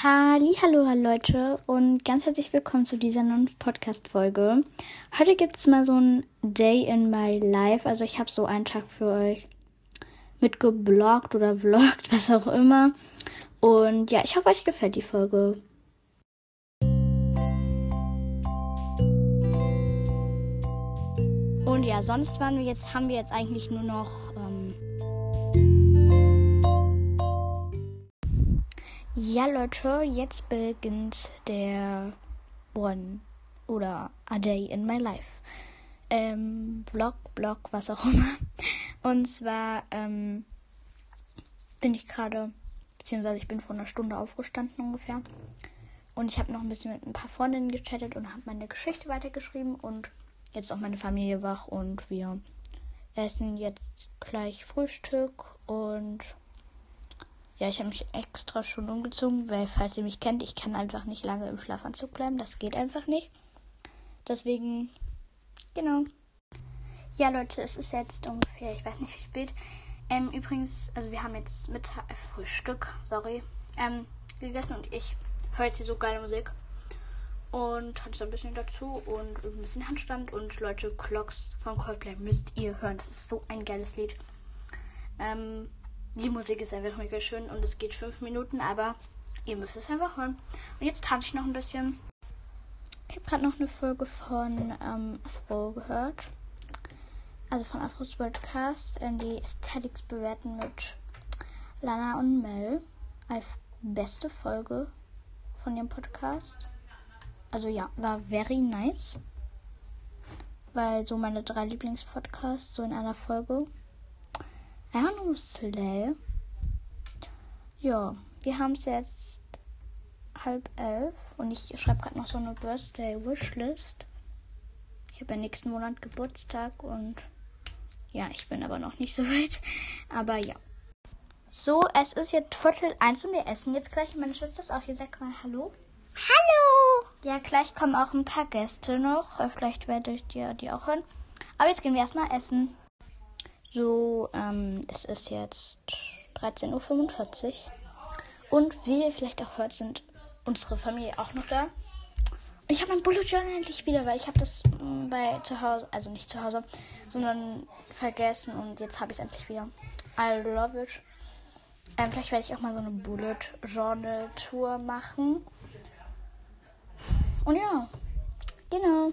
Hallo, hallo Leute und ganz herzlich willkommen zu dieser neuen Podcast-Folge. Heute gibt es mal so ein Day in my life. Also ich habe so einen Tag für euch mitgebloggt oder vloggt, was auch immer. Und ja, ich hoffe, euch gefällt die Folge. Und ja, sonst waren wir jetzt, haben wir jetzt eigentlich nur noch ähm, Ja, Leute, jetzt beginnt der One oder A Day in My Life. Ähm, Vlog, Blog, was auch immer. Und zwar ähm, bin ich gerade, beziehungsweise ich bin vor einer Stunde aufgestanden ungefähr. Und ich habe noch ein bisschen mit ein paar Freundinnen gechattet und habe meine Geschichte weitergeschrieben. Und jetzt ist auch meine Familie wach und wir essen jetzt gleich Frühstück und ja, ich habe mich extra schon umgezogen, weil, falls ihr mich kennt, ich kann einfach nicht lange im Schlafanzug bleiben. Das geht einfach nicht. Deswegen, genau. Ja, Leute, es ist jetzt ungefähr, ich weiß nicht wie spät. Ähm, übrigens, also wir haben jetzt Mittag, äh, Frühstück, sorry, ähm, gegessen und ich höre jetzt hier so geile Musik. Und hatte so ein bisschen dazu und ein bisschen Handstand. Und Leute, Clocks von Coldplay müsst ihr hören. Das ist so ein geiles Lied. Ähm, die Musik ist einfach mega schön und es geht fünf Minuten, aber ihr müsst es einfach hören. Und jetzt tanze ich noch ein bisschen. Ich habe gerade noch eine Folge von ähm, Afro gehört. Also von Afros Podcast. Die Aesthetics bewerten mit Lana und Mel. Als beste Folge von dem Podcast. Also ja, war very nice. Weil so meine drei Lieblingspodcasts so in einer Folge. Einfach Slay. Ja, wir haben es jetzt halb elf und ich schreibe gerade noch so eine Birthday Wishlist. Ich habe ja nächsten Monat Geburtstag und ja, ich bin aber noch nicht so weit. Aber ja. So, es ist jetzt Viertel eins und wir essen jetzt gleich. Meine Schwester ist auch hier. Sag mal Hallo. Hallo! Ja, gleich kommen auch ein paar Gäste noch. Vielleicht werdet ihr die auch hören. Aber jetzt gehen wir erstmal essen. So, ähm, es ist jetzt 13.45 Uhr. Und wie ihr vielleicht auch hört, sind unsere Familie auch noch da. Und ich habe mein Bullet Journal endlich wieder, weil ich habe das mm, bei zu Hause, also nicht zu Hause, sondern vergessen und jetzt habe ich es endlich wieder. I love it. Ähm, vielleicht werde ich auch mal so eine Bullet Journal Tour machen. Und ja, genau.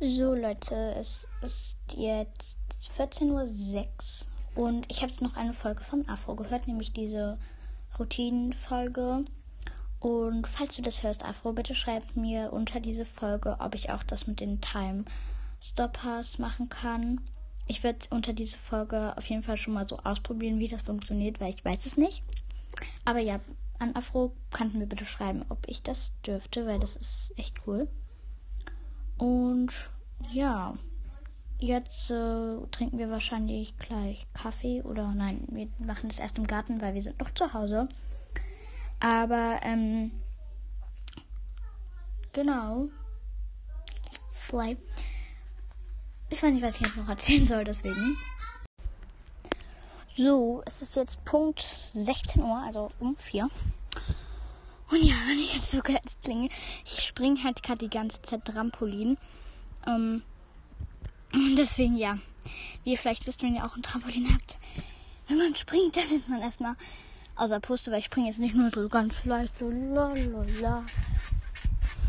So Leute, es ist jetzt 14.06 Uhr und ich habe jetzt noch eine Folge von Afro gehört, nämlich diese Routinenfolge. Und falls du das hörst, Afro, bitte schreib mir unter diese Folge, ob ich auch das mit den Time Stoppers machen kann. Ich werde unter diese Folge auf jeden Fall schon mal so ausprobieren, wie das funktioniert, weil ich weiß es nicht. Aber ja, an Afro kannten wir bitte schreiben, ob ich das dürfte, weil das ist echt cool. Und ja, Jetzt äh, trinken wir wahrscheinlich gleich Kaffee oder nein, wir machen es erst im Garten, weil wir sind noch zu Hause. Aber ähm, genau. Fly. Ich weiß nicht, was ich jetzt noch erzählen soll, deswegen. So, es ist jetzt Punkt 16 Uhr, also um 4. Und ja, wenn ich jetzt so gehetzt klinge, ich springe halt gerade die ganze Zeit Trampolin. Ähm, deswegen, ja, wie ihr vielleicht wisst, wenn ihr auch ein Trampolin habt, wenn man springt, dann ist man erstmal außer Puste, weil ich springe jetzt nicht nur so ganz leicht, so la la la,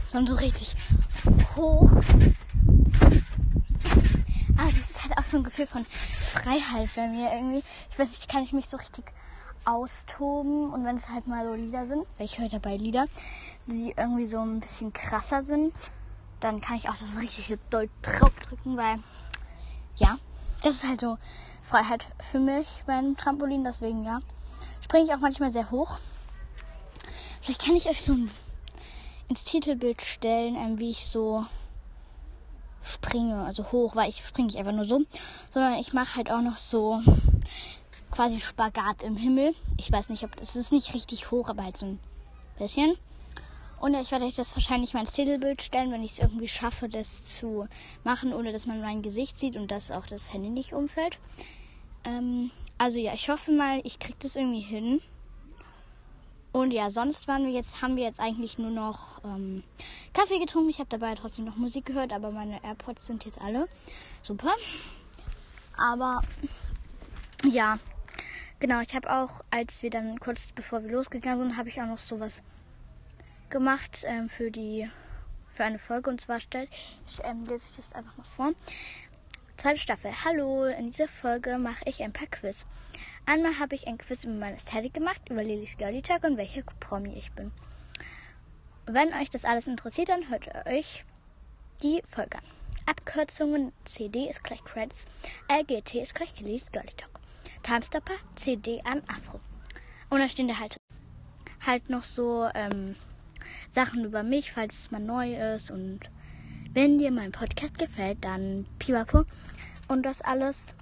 sondern so richtig hoch. Aber das ist halt auch so ein Gefühl von Freiheit bei mir irgendwie. Ich weiß nicht, kann ich mich so richtig austoben und wenn es halt mal so Lieder sind, weil ich höre dabei Lieder, die irgendwie so ein bisschen krasser sind, dann kann ich auch das richtige doll draufdrücken, weil ja, das ist halt so Freiheit für mich beim Trampolin, deswegen ja. Springe ich auch manchmal sehr hoch. Vielleicht kann ich euch so ein, ins Titelbild stellen, ähm, wie ich so springe, also hoch, weil ich springe nicht einfach nur so, sondern ich mache halt auch noch so quasi Spagat im Himmel. Ich weiß nicht, ob das ist nicht richtig hoch, aber halt so ein bisschen. Und ich werde euch das wahrscheinlich mal ins Titelbild stellen, wenn ich es irgendwie schaffe, das zu machen, ohne dass man mein Gesicht sieht und dass auch das Handy nicht umfällt. Ähm, also ja, ich hoffe mal, ich kriege das irgendwie hin. Und ja, sonst waren wir jetzt, haben wir jetzt eigentlich nur noch ähm, Kaffee getrunken. Ich habe dabei trotzdem noch Musik gehört, aber meine AirPods sind jetzt alle. Super. Aber ja, genau, ich habe auch, als wir dann kurz bevor wir losgegangen sind, habe ich auch noch sowas gemacht ähm, für die für eine Folge und zwar stellt ich ähm, lese ich das einfach mal vor. Zweite Staffel. Hallo, in dieser Folge mache ich ein paar Quiz. Einmal habe ich ein Quiz über meine Ästhetik gemacht, über Lillys Girly Tag und welche Promi ich bin. Wenn euch das alles interessiert, dann hört ihr euch die Folge an. Abkürzungen CD ist gleich Credits, LGT ist gleich Lillys Girly Talk. Timestopper CD an Afro. Und da stehen da halt, halt noch so ähm, Sachen über mich, falls es mal neu ist. Und wenn dir mein Podcast gefällt, dann Pipapo und das alles.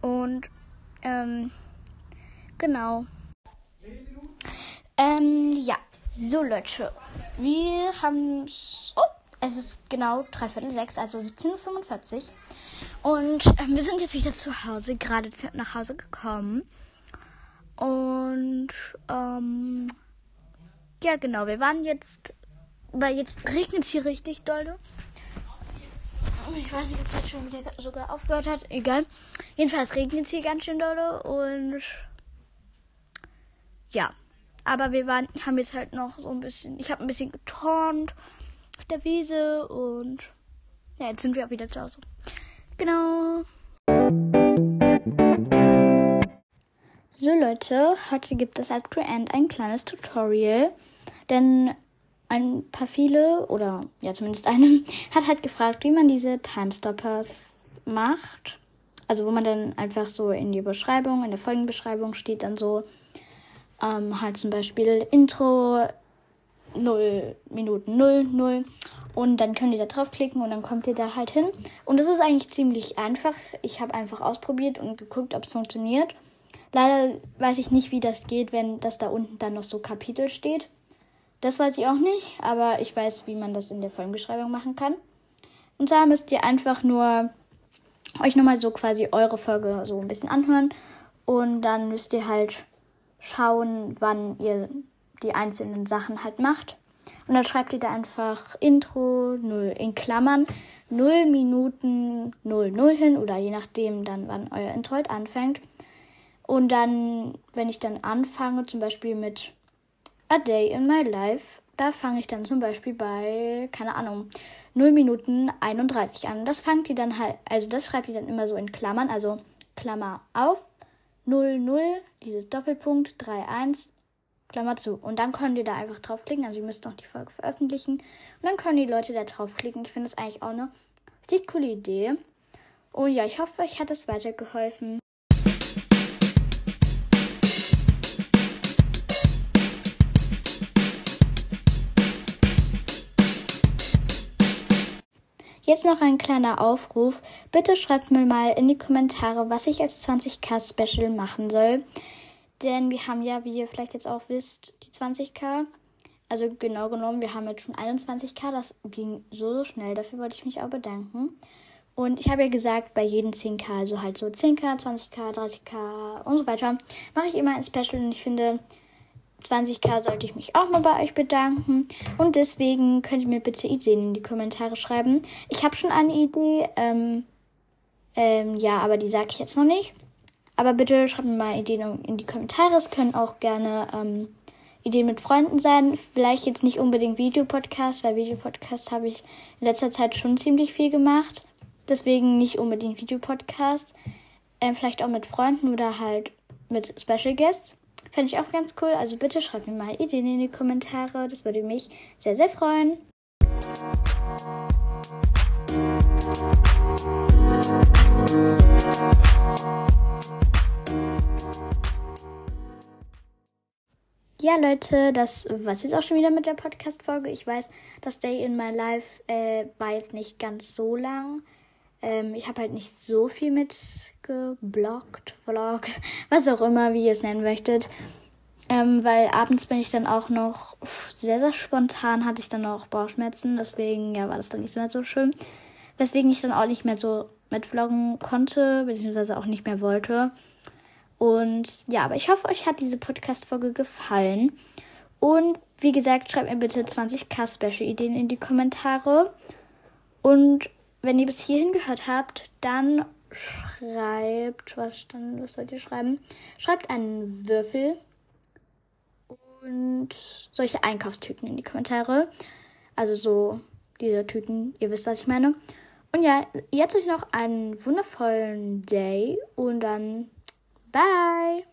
Und ähm, genau. Ähm, ja. So, Leute. Wir haben Oh, es ist genau dreiviertel sechs, also 17.45 Uhr. Und äh, wir sind jetzt wieder zu Hause, gerade nach Hause gekommen. Und, ähm, ja, genau. Wir waren jetzt, weil jetzt regnet es hier richtig doll. Ich weiß nicht, ob das schon wieder sogar aufgehört hat. Egal. Jedenfalls regnet es hier ganz schön doll und ja. Aber wir waren, haben jetzt halt noch so ein bisschen, ich habe ein bisschen geturnt auf der Wiese und ja, jetzt sind wir auch wieder zu Hause. Genau. So Leute, heute gibt es als End ein kleines Tutorial, denn ein paar viele, oder ja zumindest eine, hat halt gefragt, wie man diese Timestoppers macht. Also wo man dann einfach so in die Beschreibung, in der Folgenbeschreibung steht dann so ähm, halt zum Beispiel Intro 0 Minuten 0, 0 und dann könnt ihr da draufklicken und dann kommt ihr da halt hin. Und das ist eigentlich ziemlich einfach. Ich habe einfach ausprobiert und geguckt, ob es funktioniert. Leider weiß ich nicht, wie das geht, wenn das da unten dann noch so Kapitel steht. Das weiß ich auch nicht, aber ich weiß, wie man das in der Folgenbeschreibung machen kann. Und zwar müsst ihr einfach nur euch nochmal so quasi eure Folge so ein bisschen anhören. Und dann müsst ihr halt schauen, wann ihr die einzelnen Sachen halt macht. Und dann schreibt ihr da einfach Intro 0 in Klammern 0 Minuten 00 hin oder je nachdem dann, wann euer Intro halt anfängt. Und dann, wenn ich dann anfange, zum Beispiel mit A Day in My Life. Da fange ich dann zum Beispiel bei, keine Ahnung, 0 Minuten 31 an. Das fangt ihr dann halt, also das schreibt ihr dann immer so in Klammern, also Klammer auf, 0, 0, dieses Doppelpunkt, 3, 1, Klammer zu. Und dann könnt ihr da einfach draufklicken. Also ihr müsst noch die Folge veröffentlichen. Und dann können die Leute da draufklicken. Ich finde das eigentlich auch eine richtig coole Idee. Und ja, ich hoffe, euch hat das weitergeholfen. Jetzt noch ein kleiner Aufruf. Bitte schreibt mir mal in die Kommentare, was ich als 20k Special machen soll. Denn wir haben ja, wie ihr vielleicht jetzt auch wisst, die 20k. Also genau genommen, wir haben jetzt schon 21k. Das ging so, so schnell. Dafür wollte ich mich auch bedanken. Und ich habe ja gesagt, bei jedem 10k, also halt so 10k, 20k, 30k und so weiter, mache ich immer ein Special. Und ich finde, 20k sollte ich mich auch mal bei euch bedanken. Und deswegen könnt ihr mir bitte Ideen in die Kommentare schreiben. Ich habe schon eine Idee. Ähm, ähm, ja, aber die sage ich jetzt noch nicht. Aber bitte schreibt mir mal Ideen in die Kommentare. Es können auch gerne ähm, Ideen mit Freunden sein. Vielleicht jetzt nicht unbedingt Videopodcast, weil Videopodcast habe ich in letzter Zeit schon ziemlich viel gemacht. Deswegen nicht unbedingt Videopodcast. Ähm, vielleicht auch mit Freunden oder halt mit Special Guests. Fände ich auch ganz cool. Also bitte schreibt mir mal Ideen in die Kommentare. Das würde mich sehr, sehr freuen. Ja, Leute, das war's jetzt auch schon wieder mit der Podcast-Folge. Ich weiß, das Day in My Life äh, war jetzt nicht ganz so lang. Ähm, ich habe halt nicht so viel mitgebloggt, vloggt, was auch immer, wie ihr es nennen möchtet. Ähm, weil abends bin ich dann auch noch sehr, sehr spontan hatte ich dann auch Bauchschmerzen. Deswegen, ja, war das dann nicht mehr so schön. Weswegen ich dann auch nicht mehr so mit vloggen konnte, beziehungsweise auch nicht mehr wollte. Und ja, aber ich hoffe, euch hat diese Podcast-Folge gefallen. Und wie gesagt, schreibt mir bitte 20k Special-Ideen in die Kommentare. Und wenn ihr bis hierhin gehört habt, dann schreibt, was, dann, was sollt ihr schreiben? Schreibt einen Würfel und solche Einkaufstüten in die Kommentare. Also so diese Tüten, ihr wisst, was ich meine. Und ja, jetzt euch noch einen wundervollen Day und dann bye.